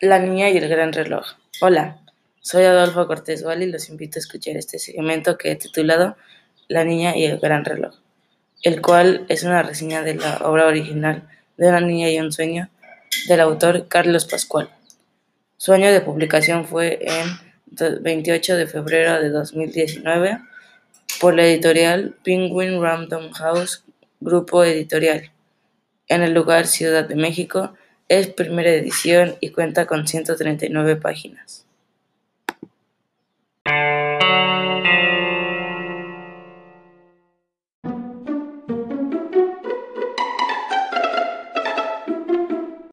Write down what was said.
La niña y el gran reloj. Hola, soy Adolfo Cortés Val y los invito a escuchar este segmento que he titulado La niña y el gran reloj, el cual es una reseña de la obra original de Una niña y un sueño del autor Carlos Pascual. Su año de publicación fue en 28 de febrero de 2019 por la editorial Penguin Random House Grupo Editorial en el lugar Ciudad de México es primera edición y cuenta con 139 páginas.